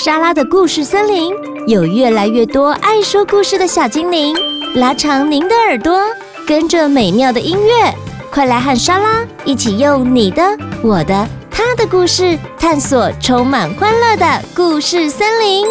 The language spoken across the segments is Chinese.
莎拉的故事森林有越来越多爱说故事的小精灵，拉长您的耳朵，跟着美妙的音乐，快来和莎拉一起用你的、我的、他的故事，探索充满欢乐的故事森林。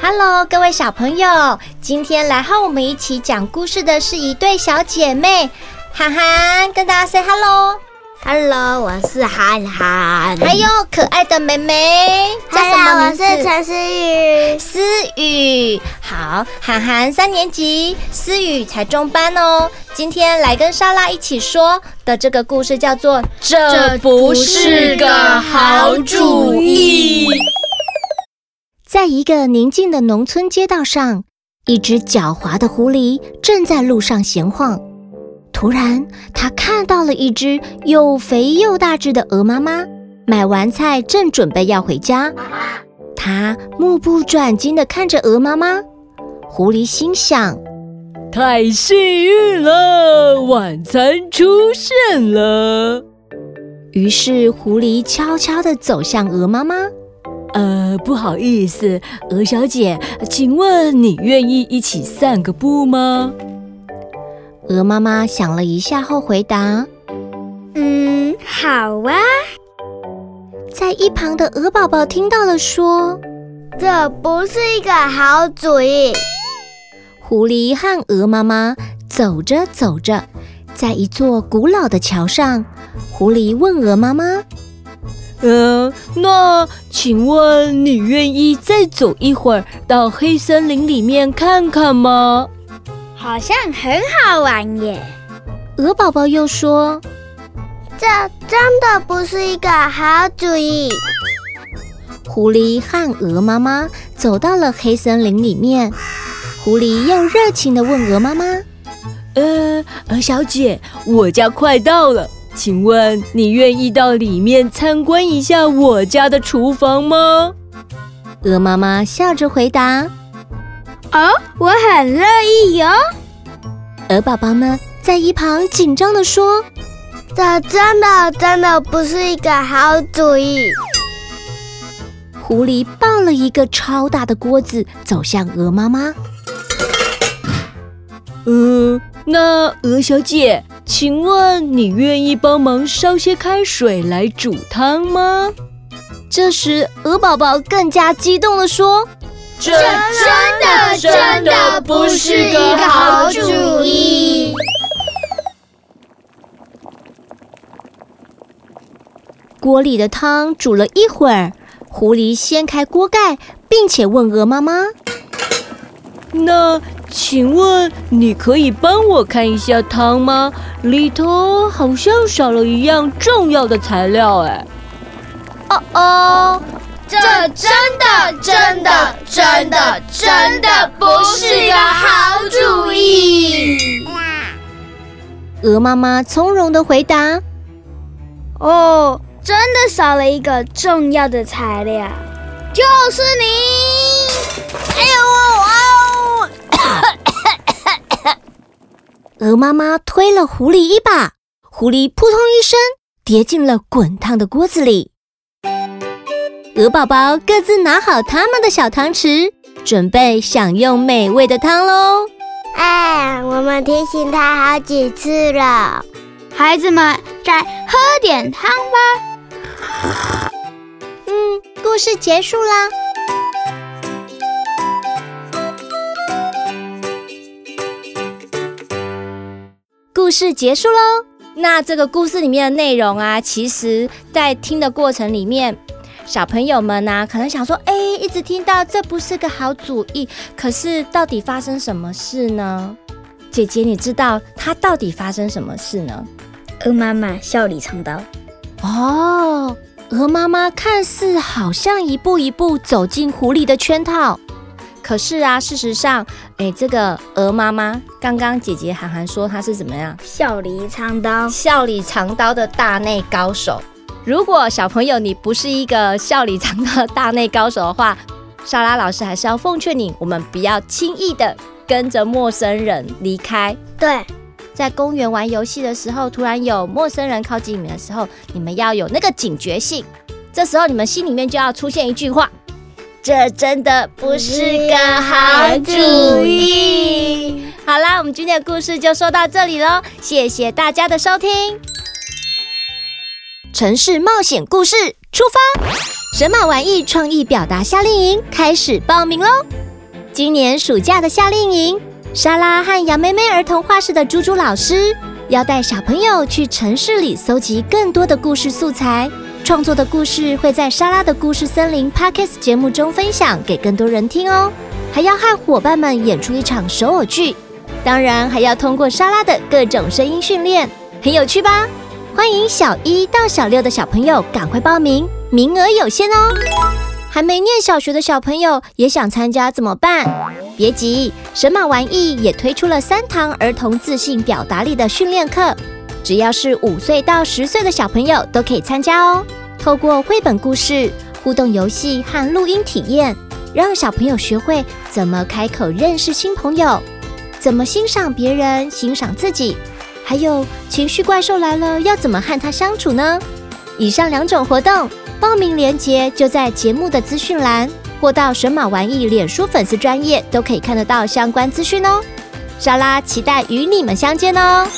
Hello，各位小朋友，今天来和我们一起讲故事的是一对小姐妹，涵涵，跟大家 say hello。Hello，我是涵涵。还有可爱的妹妹，叫什么名字？我是陈思雨。思雨，好，涵涵三年级，思雨才中班哦。今天来跟莎拉一起说的这个故事叫做《这不是个好主意》。在一个宁静的农村街道上，一只狡猾的狐狸正在路上闲晃。突然，他看到了一只又肥又大只的鹅妈妈，买完菜正准备要回家。他目不转睛地看着鹅妈妈。狐狸心想：太幸运了，晚餐出现了。于是，狐狸悄悄地走向鹅妈妈。呃，不好意思，鹅小姐，请问你愿意一起散个步吗？鹅妈妈想了一下后回答：“嗯，好啊。”在一旁的鹅宝宝听到了，说：“这不是一个好主意。”狐狸和鹅妈妈走着走着，在一座古老的桥上，狐狸问鹅妈妈：“嗯、呃，那请问你愿意再走一会儿，到黑森林里面看看吗？”好像很好玩耶！鹅宝宝又说：“这真的不是一个好主意。”狐狸和鹅妈妈走到了黑森林里面，狐狸又热情地问鹅妈妈：“呃，鹅小姐，我家快到了，请问你愿意到里面参观一下我家的厨房吗？”鹅妈妈笑着回答。哦，我很乐意哟。鹅宝宝们在一旁紧张地说：“这真的真的不是一个好主意。”狐狸抱了一个超大的锅子走向鹅妈妈。嗯，那鹅小姐，请问你愿意帮忙烧些开水来煮汤吗？这时，鹅宝宝更加激动地说。这真的真的不是一个好主意。锅里的汤煮了一会儿，狐狸掀开锅盖，并且问鹅妈妈：“那请问你可以帮我看一下汤吗？里头好像少了一样重要的材料。”哎，哦哦。这真的、真的、真的、真的不是个好主意。鹅妈妈从容的回答：“哦，真的少了一个重要的材料，就是你。”哎呦，鹅妈妈推了狐狸一把，狐狸扑通一声跌进了滚烫的锅子里。鹅宝宝各自拿好他们的小汤匙，准备享用美味的汤喽。哎，我们提醒他好几次了，孩子们再喝点汤吧。嗯，故事结束啦。故事结束喽。那这个故事里面的内容啊，其实在听的过程里面。小朋友们呢、啊，可能想说，哎，一直听到这不是个好主意。可是到底发生什么事呢？姐姐，你知道它到底发生什么事呢？鹅妈妈笑里藏刀。哦，鹅妈妈看似好像一步一步走进狐狸的圈套，可是啊，事实上，哎，这个鹅妈妈刚刚姐姐涵涵说她是怎么样？笑里藏刀，笑里藏刀的大内高手。如果小朋友你不是一个笑里藏刀的大内高手的话，莎拉老师还是要奉劝你，我们不要轻易的跟着陌生人离开。对，在公园玩游戏的时候，突然有陌生人靠近你们的时候，你们要有那个警觉性。这时候你们心里面就要出现一句话：这真的不是个好主意。好啦，我们今天的故事就说到这里喽，谢谢大家的收听。城市冒险故事出发，神马玩意创意表达夏令营开始报名喽！今年暑假的夏令营，莎拉和杨妹妹儿童画室的猪猪老师要带小朋友去城市里搜集更多的故事素材，创作的故事会在莎拉的故事森林 Podcast 节目中分享给更多人听哦，还要和伙伴们演出一场手偶剧，当然还要通过莎拉的各种声音训练，很有趣吧？欢迎小一到小六的小朋友赶快报名，名额有限哦。还没念小学的小朋友也想参加怎么办？别急，神马玩意也推出了三堂儿童自信表达力的训练课，只要是五岁到十岁的小朋友都可以参加哦。透过绘本故事、互动游戏和录音体验，让小朋友学会怎么开口认识新朋友，怎么欣赏别人、欣赏自己。还有情绪怪兽来了，要怎么和它相处呢？以上两种活动报名链接就在节目的资讯栏，或到神马玩意脸书粉丝专页都可以看得到相关资讯哦。莎拉期待与你们相见哦。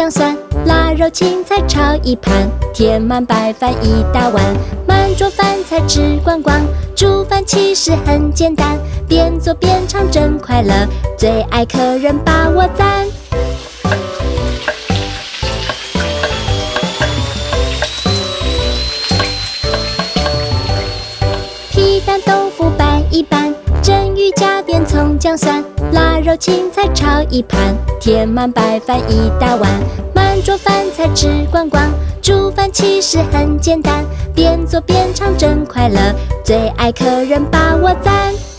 姜蒜、腊肉、青菜炒一盘，填满白饭一大碗，满桌饭菜吃光光。煮饭其实很简单，边做边唱真快乐，最爱客人把我赞。皮蛋豆腐拌一拌，蒸鱼加点葱姜蒜。腊肉青菜炒一盘，填满白饭一大碗，满桌饭菜吃光光。煮饭其实很简单，边做边唱真快乐，最爱客人把我赞。